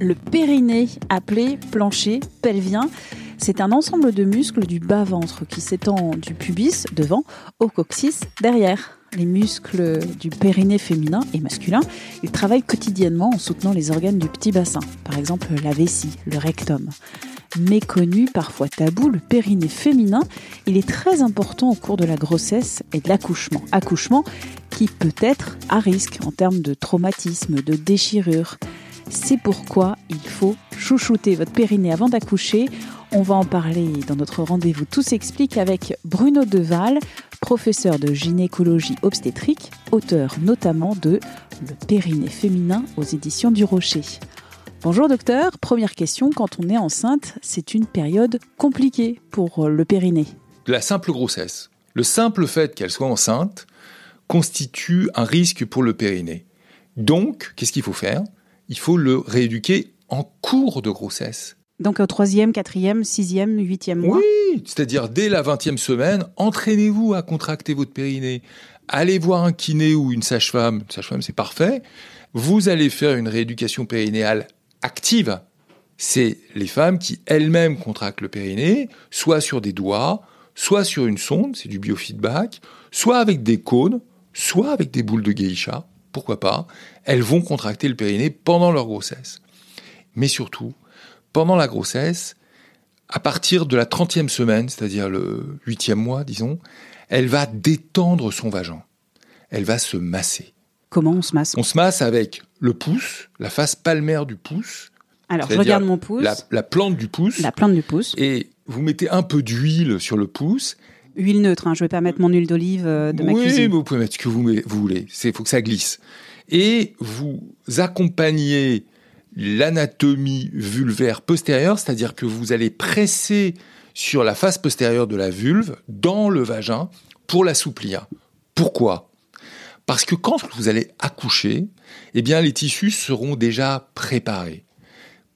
Le périnée, appelé plancher pelvien, c'est un ensemble de muscles du bas-ventre qui s'étend du pubis devant au coccyx derrière. Les muscles du périnée féminin et masculin, ils travaillent quotidiennement en soutenant les organes du petit bassin, par exemple la vessie, le rectum. Méconnu, parfois tabou, le périnée féminin, il est très important au cours de la grossesse et de l'accouchement. Accouchement qui peut être à risque en termes de traumatisme, de déchirure. C'est pourquoi il faut chouchouter votre périnée avant d'accoucher. On va en parler dans notre rendez-vous Tout s'explique avec Bruno Deval, professeur de gynécologie obstétrique, auteur notamment de Le périnée féminin aux éditions du Rocher. Bonjour docteur, première question, quand on est enceinte, c'est une période compliquée pour le périnée. La simple grossesse, le simple fait qu'elle soit enceinte constitue un risque pour le périnée. Donc, qu'est-ce qu'il faut faire? Il faut le rééduquer en cours de grossesse. Donc au troisième, quatrième, sixième, huitième mois Oui, c'est-à-dire dès la vingtième semaine, entraînez-vous à contracter votre périnée. Allez voir un kiné ou une sage-femme. Sage-femme, c'est parfait. Vous allez faire une rééducation périnéale active. C'est les femmes qui elles-mêmes contractent le périnée, soit sur des doigts, soit sur une sonde, c'est du biofeedback, soit avec des cônes, soit avec des boules de geisha, pourquoi pas. Elles vont contracter le périnée pendant leur grossesse. Mais surtout, pendant la grossesse, à partir de la 30e semaine, c'est-à-dire le 8e mois, disons, elle va détendre son vagin. Elle va se masser. Comment on se masse? On se masse avec le pouce, la face palmaire du pouce. Alors, je regarde mon pouce. La, plante du pouce. La plante du pouce. Et vous mettez un peu d'huile sur le pouce. Huile neutre, hein, je ne vais pas mettre mon huile d'olive euh, de ma oui, cuisine. Oui, vous pouvez mettre ce que vous, vous voulez. Il faut que ça glisse. Et vous accompagnez l'anatomie vulvaire postérieure, c'est-à-dire que vous allez presser sur la face postérieure de la vulve dans le vagin pour l'assouplir. Pourquoi? Parce que quand vous allez accoucher, eh bien les tissus seront déjà préparés.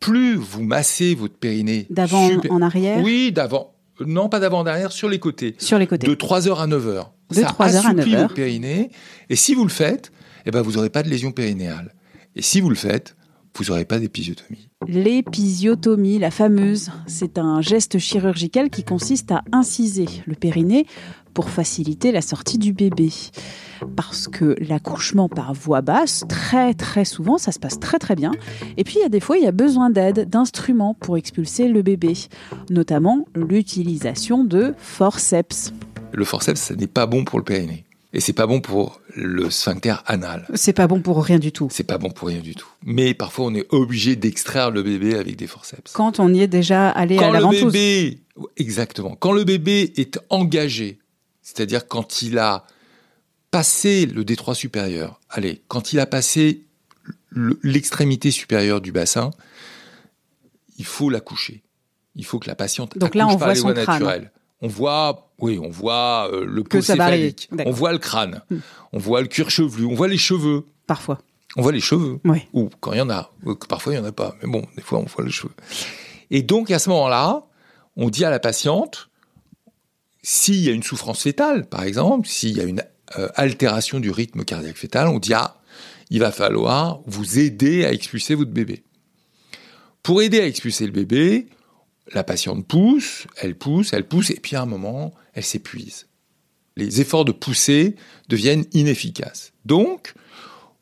Plus vous massez votre périnée d'avant en arrière Oui, d'avant. Non, pas d'avant en arrière, sur les côtés. Sur les côtés. De 3h à 9h. De Ça 3h à 9h. votre périnée. Et si vous le faites, eh ben vous n'aurez pas de lésion périnéale. Et si vous le faites, vous n'aurez pas d'épisiotomie. L'épisiotomie, la fameuse, c'est un geste chirurgical qui consiste à inciser le périnée pour faciliter la sortie du bébé. Parce que l'accouchement par voie basse, très très souvent, ça se passe très très bien. Et puis il y a des fois, il y a besoin d'aide, d'instruments pour expulser le bébé, notamment l'utilisation de forceps. Le forceps, ce n'est pas bon pour le périnée. Et c'est pas bon pour le sphincter anal. C'est pas bon pour rien du tout. C'est pas bon pour rien du tout. Mais parfois, on est obligé d'extraire le bébé avec des forceps. Quand on y est déjà allé quand à la le ventouse. bébé, exactement. Quand le bébé est engagé, c'est-à-dire quand il a passé le détroit supérieur, allez, quand il a passé l'extrémité supérieure du bassin, il faut l'accoucher. Il faut que la patiente Donc là, on voit les son crâne. naturelles. On voit, oui, on voit euh, le varie. céphalique, on voit le crâne, Hmm. on voit le cuir chevelu, on voit les cheveux, Parfois. on voit les cheveux. Oui. Ou quand il y en a, parfois il y en a pas, mais bon, des fois on voit les cheveux. Et donc à ce moment-là, on dit à la patiente, s'il y a une souffrance fétale, par exemple, s'il y a une euh, altération du rythme cardiaque fœtal, on dit ah, il va falloir vous aider à expulser votre bébé. Pour aider à expulser le bébé, la patiente pousse, elle pousse, elle pousse, et puis à un moment, elle s'épuise. Les efforts de pousser deviennent inefficaces. Donc,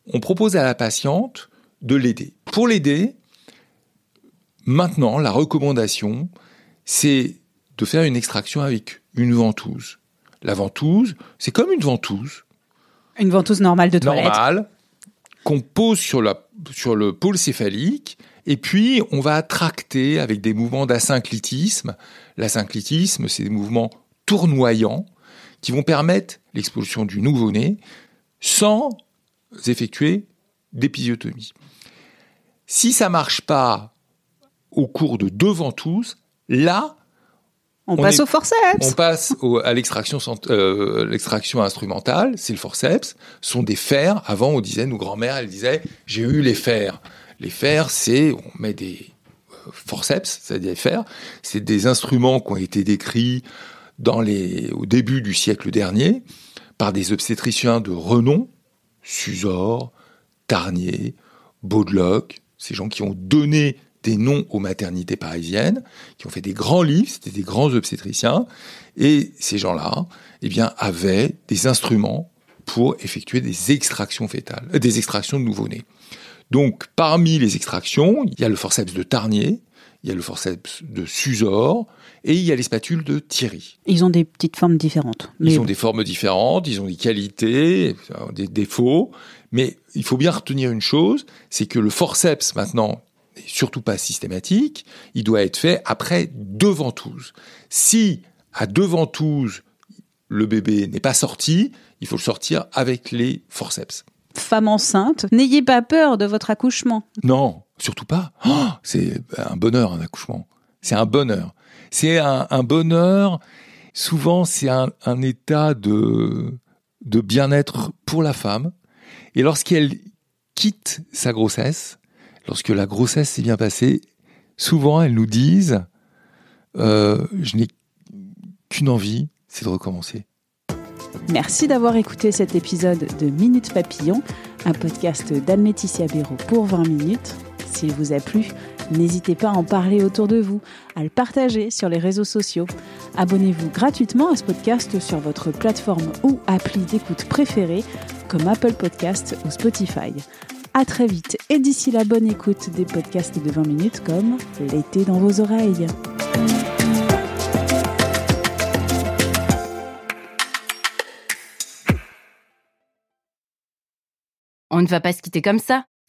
on propose à la patiente de l'aider. Pour l'aider, maintenant, la recommandation, c'est de faire une extraction avec une ventouse. La ventouse, c'est comme une ventouse Une ventouse normale de toilette. normale qu'on pose sur, la, sur le pôle céphalique et puis on va tracter avec des mouvements d'asynclitisme. L'asynclitisme, c'est des mouvements tournoyants qui vont permettre l'expulsion du nouveau-né sans effectuer d'épisiotomie. Si ça marche pas au cours de deux ventouses, là, on, passe au forceps. On passe à l'extraction euh, l'extraction instrumentale, c'est le forceps. Ce sont des fers. Avant, on disait, nos grand-mères, elles disaient, j'ai eu les fers. Les fers, c'est, on met des euh, forceps, c'est-à-dire fers. C'est des instruments qui ont été décrits dans les, au début du siècle dernier par des obstétriciens de renom, Suzor, Tarnier, Baudeloc, ces gens qui ont donné des noms aux maternités parisiennes, qui ont fait des grands livres, c'était des grands obstétriciens, et ces gens-là, eh bien, avaient des instruments pour effectuer des extractions fétales, euh, des extractions de nouveau-nés. Donc, parmi les extractions, il y a le forceps de Tarnier, il y a le forceps de Suzor, et il y a les spatules de Thierry. Ils ont des petites formes différentes. Ils ont des formes différentes, ils ont des qualités, des défauts, mais il faut bien retenir une chose, c'est que le forceps maintenant n'est surtout pas systématique, il doit être fait après deux ventouses. Si à deux ventouses le bébé n'est pas sorti, il faut le sortir avec les forceps. Femme enceinte, n'ayez pas peur de votre accouchement. Non, surtout pas. Oh, c'est un bonheur un accouchement. C'est un bonheur. C'est un, bonheur. Souvent, c'est un, un, état de, de bien-être pour la femme. Et lorsqu'elle quitte sa grossesse, lorsque la grossesse s'est bien passée, souvent elles nous disent euh, Je n'ai qu'une envie, c'est de recommencer. Merci d'avoir écouté cet épisode de Minute Papillon, un podcast d'Anne-Laetitia Béraud pour 20 minutes. S'il vous a plu, n'hésitez pas à en parler autour de vous, à le partager sur les réseaux sociaux. Abonnez-vous gratuitement à ce podcast sur votre plateforme ou appli d'écoute préférée comme Apple Podcast ou Spotify. À très vite et d'ici la bonne écoute des podcasts de 20 minutes comme L'été dans vos oreilles. On ne va pas se quitter comme ça.